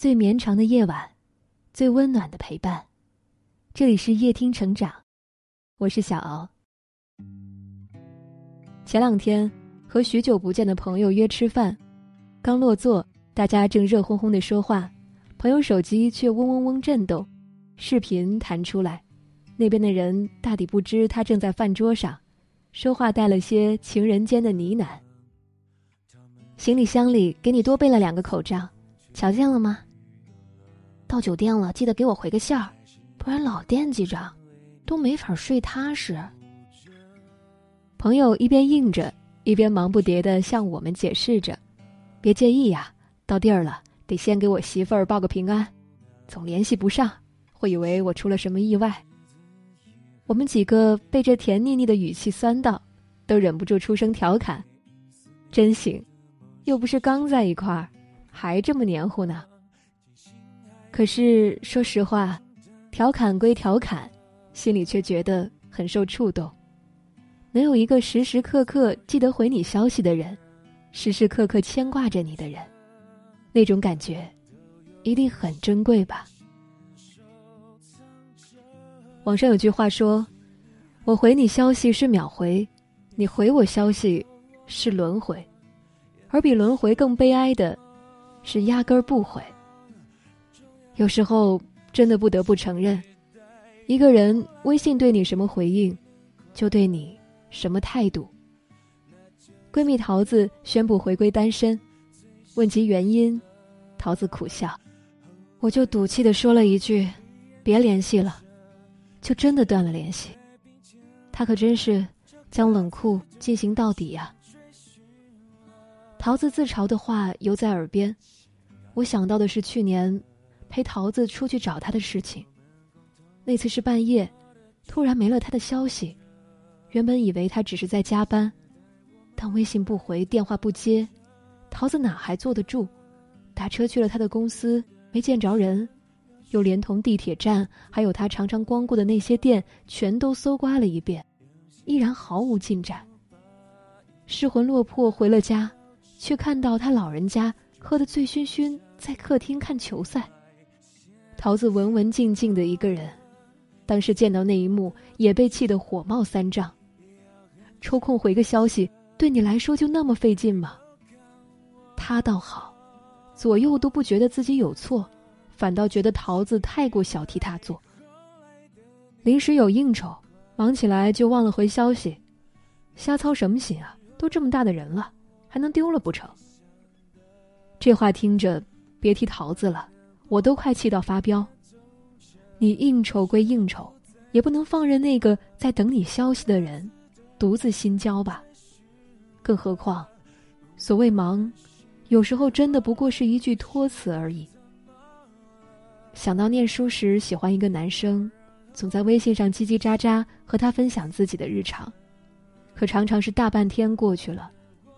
最绵长的夜晚，最温暖的陪伴。这里是夜听成长，我是小敖。前两天和许久不见的朋友约吃饭，刚落座，大家正热烘烘的说话，朋友手机却嗡嗡嗡震动，视频弹出来，那边的人大抵不知他正在饭桌上，说话带了些情人间的呢喃。行李箱里给你多备了两个口罩，瞧见了吗？到酒店了，记得给我回个信儿，不然老惦记着，都没法睡踏实。朋友一边应着，一边忙不迭的向我们解释着：“别介意呀，到地儿了得先给我媳妇儿报个平安，总联系不上，会以为我出了什么意外。”我们几个被这甜腻腻的语气酸到，都忍不住出声调侃：“真行。”又不是刚在一块儿，还这么黏糊呢。可是说实话，调侃归调侃，心里却觉得很受触动。能有一个时时刻刻记得回你消息的人，时时刻刻牵挂着你的人，那种感觉，一定很珍贵吧。网上有句话说：“我回你消息是秒回，你回我消息是轮回。”而比轮回更悲哀的，是压根儿不回。有时候真的不得不承认，一个人微信对你什么回应，就对你什么态度。闺蜜桃子宣布回归单身，问及原因，桃子苦笑：“我就赌气的说了一句，别联系了，就真的断了联系。”她可真是将冷酷进行到底呀。桃子自嘲的话犹在耳边，我想到的是去年陪桃子出去找他的事情。那次是半夜，突然没了他的消息，原本以为他只是在加班，但微信不回，电话不接，桃子哪还坐得住？打车去了他的公司，没见着人，又连同地铁站还有他常常光顾的那些店全都搜刮了一遍，依然毫无进展。失魂落魄回了家。却看到他老人家喝得醉醺醺，在客厅看球赛。桃子文文静静的一个人，当时见到那一幕，也被气得火冒三丈。抽空回个消息，对你来说就那么费劲吗？他倒好，左右都不觉得自己有错，反倒觉得桃子太过小题大做。临时有应酬，忙起来就忘了回消息，瞎操什么心啊？都这么大的人了。还能丢了不成？这话听着，别提桃子了，我都快气到发飙。你应酬归应酬，也不能放任那个在等你消息的人独自心焦吧？更何况，所谓忙，有时候真的不过是一句托词而已。想到念书时喜欢一个男生，总在微信上叽叽喳喳和他分享自己的日常，可常常是大半天过去了。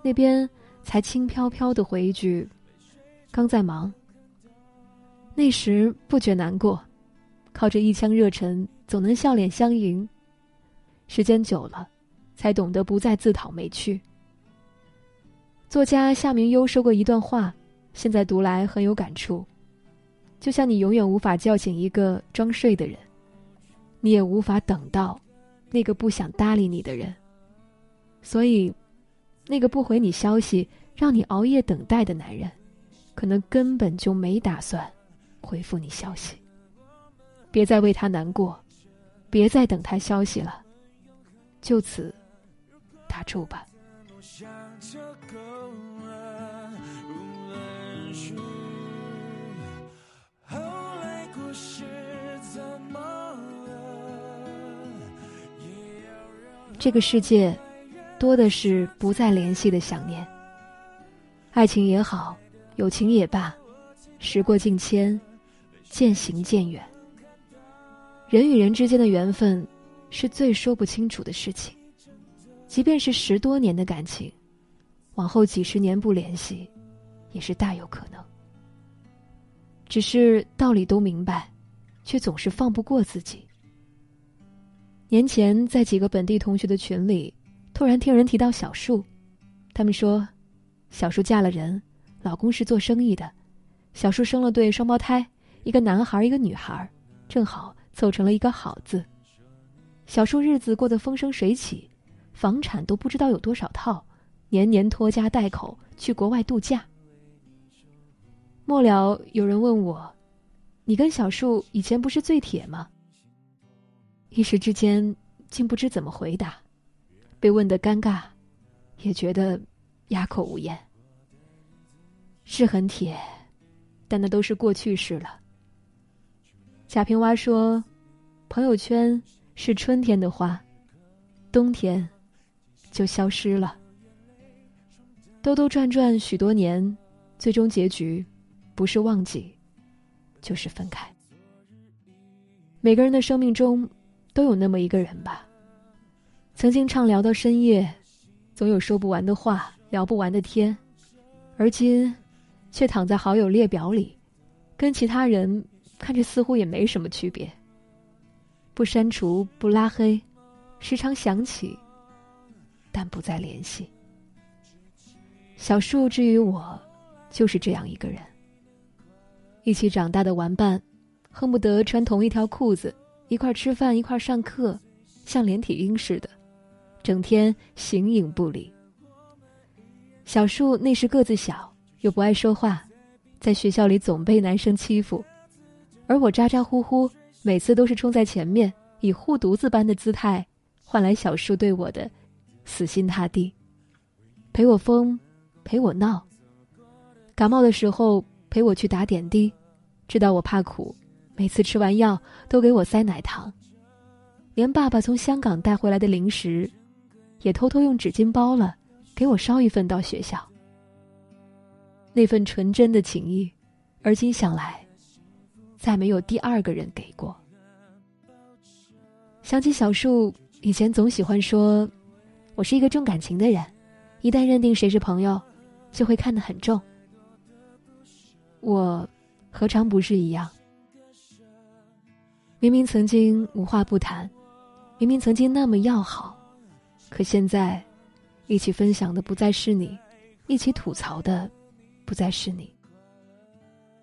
那边才轻飘飘的回一句：“刚在忙。”那时不觉难过，靠着一腔热忱，总能笑脸相迎。时间久了，才懂得不再自讨没趣。作家夏明优说过一段话，现在读来很有感触。就像你永远无法叫醒一个装睡的人，你也无法等到那个不想搭理你的人，所以。那个不回你消息、让你熬夜等待的男人，可能根本就没打算回复你消息。别再为他难过，别再等他消息了，就此打住吧。这个世界。多的是不再联系的想念。爱情也好，友情也罢，时过境迁，渐行渐远。人与人之间的缘分，是最说不清楚的事情。即便是十多年的感情，往后几十年不联系，也是大有可能。只是道理都明白，却总是放不过自己。年前在几个本地同学的群里。突然听人提到小树，他们说，小树嫁了人，老公是做生意的，小树生了对双胞胎，一个男孩，一个女孩，正好凑成了一个好字。小树日子过得风生水起，房产都不知道有多少套，年年拖家带口去国外度假。末了，有人问我：“你跟小树以前不是最铁吗？”一时之间，竟不知怎么回答，被问得尴尬，也觉得哑口无言。是很铁。但那都是过去式了。贾平凹说：“朋友圈是春天的花，冬天就消失了。兜兜转转许多年，最终结局不是忘记，就是分开。每个人的生命中都有那么一个人吧，曾经畅聊到深夜，总有说不完的话，聊不完的天，而今……”却躺在好友列表里，跟其他人看着似乎也没什么区别。不删除，不拉黑，时常想起，但不再联系。小树之于我，就是这样一个人。一起长大的玩伴，恨不得穿同一条裤子，一块吃饭，一块上课，像连体婴似的，整天形影不离。小树那时个子小。又不爱说话，在学校里总被男生欺负，而我咋咋呼呼，每次都是冲在前面，以护犊子般的姿态，换来小叔对我的死心塌地，陪我疯，陪我闹。感冒的时候陪我去打点滴，知道我怕苦，每次吃完药都给我塞奶糖，连爸爸从香港带回来的零食，也偷偷用纸巾包了，给我捎一份到学校。那份纯真的情谊，而今想来，再没有第二个人给过。想起小树以前总喜欢说：“我是一个重感情的人，一旦认定谁是朋友，就会看得很重。”我何尝不是一样？明明曾经无话不谈，明明曾经那么要好，可现在，一起分享的不再是你，一起吐槽的。不再是你。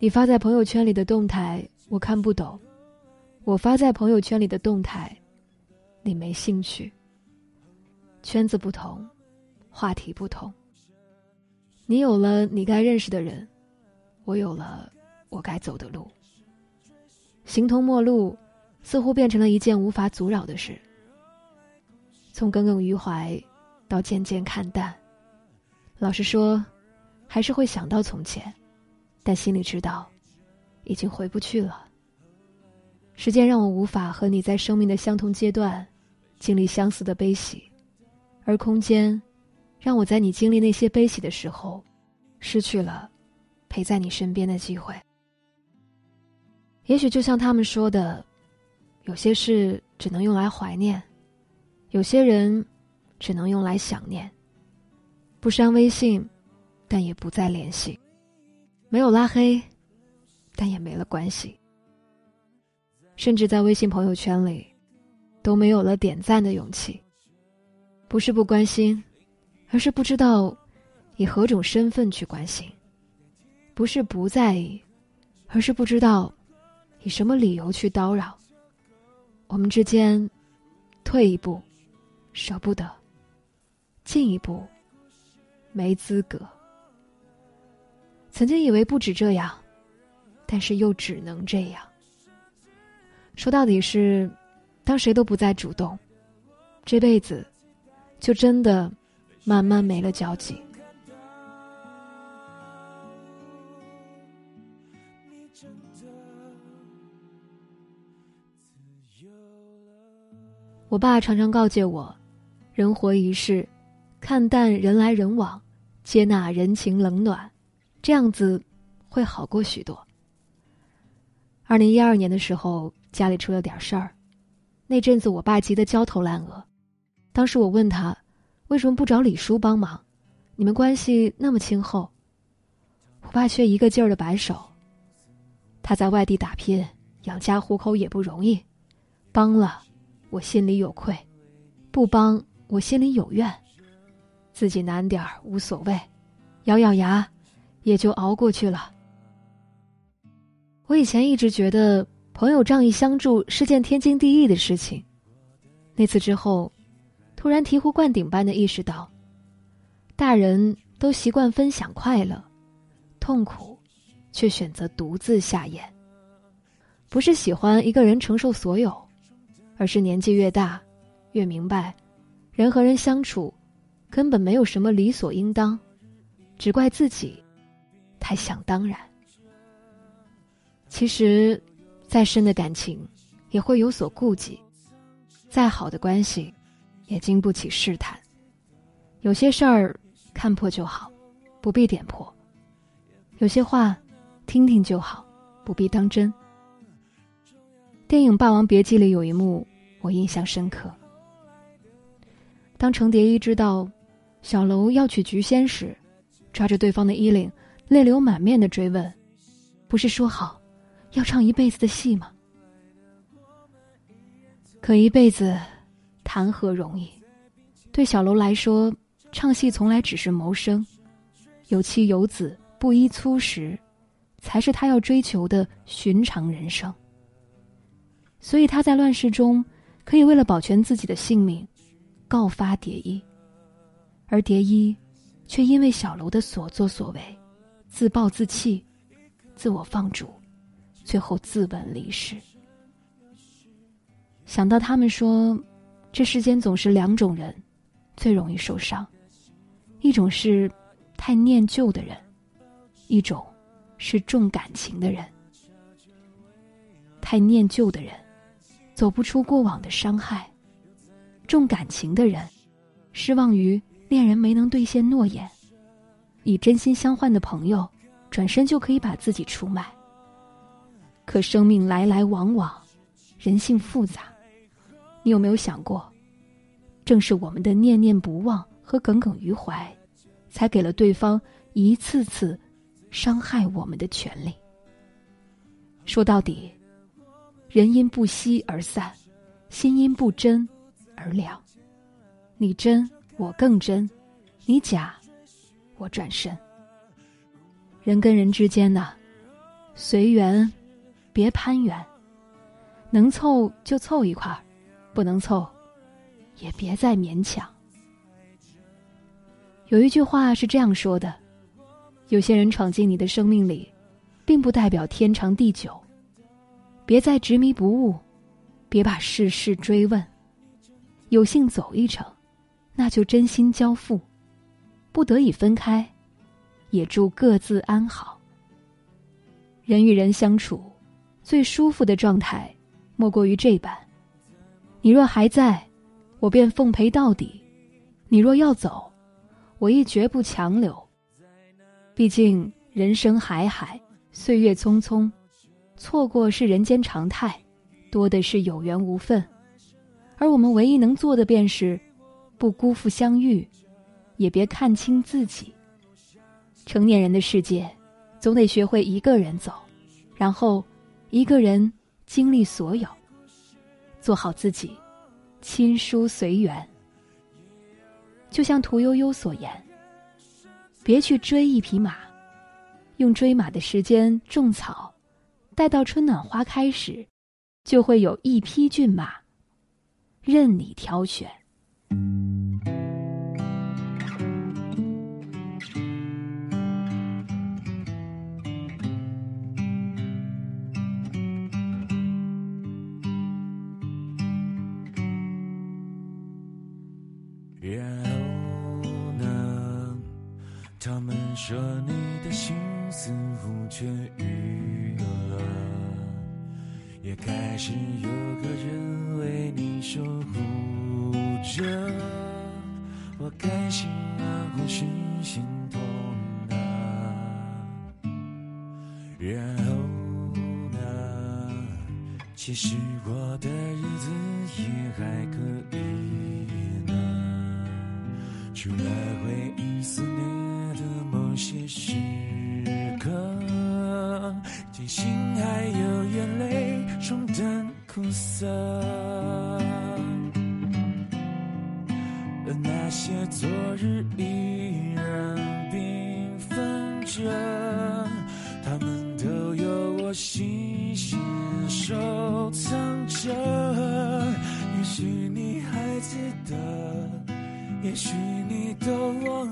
你发在朋友圈里的动态，我看不懂；我发在朋友圈里的动态，你没兴趣。圈子不同，话题不同。你有了你该认识的人，我有了我该走的路。形同陌路，似乎变成了一件无法阻扰的事。从耿耿于怀，到渐渐看淡。老实说。还是会想到从前，但心里知道，已经回不去了。时间让我无法和你在生命的相同阶段，经历相似的悲喜，而空间，让我在你经历那些悲喜的时候，失去了陪在你身边的机会。也许就像他们说的，有些事只能用来怀念，有些人只能用来想念。不删微信。但也不再联系，没有拉黑，但也没了关系。甚至在微信朋友圈里，都没有了点赞的勇气。不是不关心，而是不知道以何种身份去关心；不是不在意，而是不知道以什么理由去叨扰。我们之间，退一步，舍不得；进一步，没资格。曾经以为不止这样，但是又只能这样。说到底是，当谁都不再主动，这辈子就真的慢慢没了交集。我爸常常告诫我：人活一世，看淡人来人往，接纳人情冷暖。这样子，会好过许多。二零一二年的时候，家里出了点事儿，那阵子我爸急得焦头烂额。当时我问他，为什么不找李叔帮忙？你们关系那么亲厚。我爸却一个劲儿的摆手。他在外地打拼，养家糊口也不容易，帮了，我心里有愧；不帮，我心里有怨。自己难点无所谓，咬咬牙。也就熬过去了。我以前一直觉得朋友仗义相助是件天经地义的事情，那次之后，突然醍醐灌顶般的意识到，大人都习惯分享快乐，痛苦，却选择独自下咽。不是喜欢一个人承受所有，而是年纪越大，越明白，人和人相处，根本没有什么理所应当，只怪自己太想当然。其实，再深的感情也会有所顾忌，再好的关系也经不起试探。有些事儿看破就好，不必点破；有些话听听就好，不必当真。电影《霸王别姬》里有一幕我印象深刻：当程蝶衣知道小楼要娶菊仙时，抓着对方的衣领，泪流满面的追问：“不是说好？”要唱一辈子的戏吗？可一辈子，谈何容易？对小楼来说，唱戏从来只是谋生，有妻有子，布衣粗食，才是他要追求的寻常人生。所以他在乱世中，可以为了保全自己的性命，告发蝶衣，而蝶衣，却因为小楼的所作所为，自暴自弃，自我放逐。最后自刎离世。想到他们说，这世间总是两种人，最容易受伤，一种是太念旧的人，一种是重感情的人。太念旧的人，走不出过往的伤害；重感情的人，失望于恋人没能兑现诺言，以真心相换的朋友，转身就可以把自己出卖。可生命来来往往，人性复杂，你有没有想过，正是我们的念念不忘和耿耿于怀，才给了对方一次次伤害我们的权利。说到底，人因不惜而散，心因不真而凉。你真，我更真；你假，我转身。人跟人之间呢，随缘。别攀缘，能凑就凑一块儿，不能凑，也别再勉强。有一句话是这样说的：有些人闯进你的生命里，并不代表天长地久。别再执迷不悟，别把世事追问。有幸走一程，那就真心交付；不得已分开，也祝各自安好。人与人相处。最舒服的状态，莫过于这般：你若还在，我便奉陪到底；你若要走，我亦绝不强留。毕竟人生海海，岁月匆匆，错过是人间常态，多的是有缘无分。而我们唯一能做的，便是不辜负相遇，也别看清自己。成年人的世界，总得学会一个人走，然后。一个人经历所有，做好自己，亲疏随缘。就像屠呦呦所言：“别去追一匹马，用追马的时间种草，待到春暖花开时，就会有一匹骏马，任你挑选。”说你的心似乎痊愈了，也开始有个人为你守护着。我开心啊，或是心痛啊，然后呢？其实过的日子也还可以呢，除了回忆思念。有些时刻，庆幸还有眼泪冲淡苦涩，而那些昨日依然缤纷着，他们都有我细心。收藏着。也许你还记得，也许你都忘，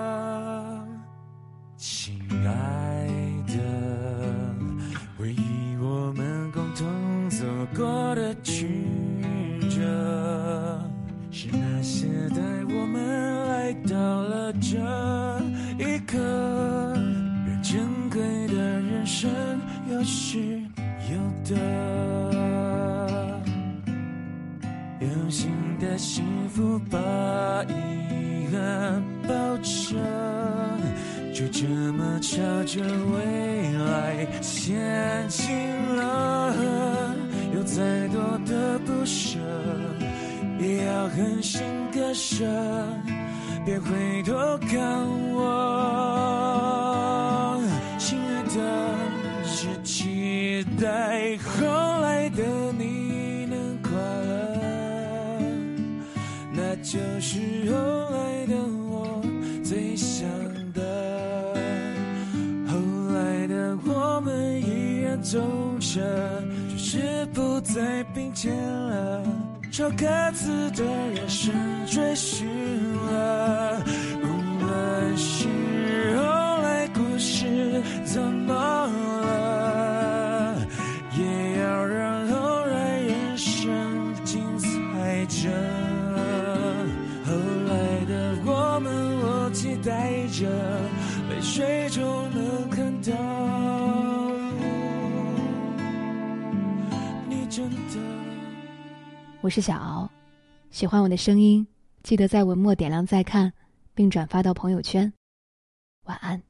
曲折，是那些带我们来到了这一刻。越珍贵的人生，有失有得。用心的幸福把遗憾包着，就这么朝着未来前进了。再多的不舍，也要狠心割舍，别回头看我，亲爱的，只期待后来的你能快乐。那就是后来的我最想的。后来的我们依然走着，是不再并肩了，朝各自的人生追寻了。是小敖，喜欢我的声音，记得在文末点亮再看，并转发到朋友圈。晚安。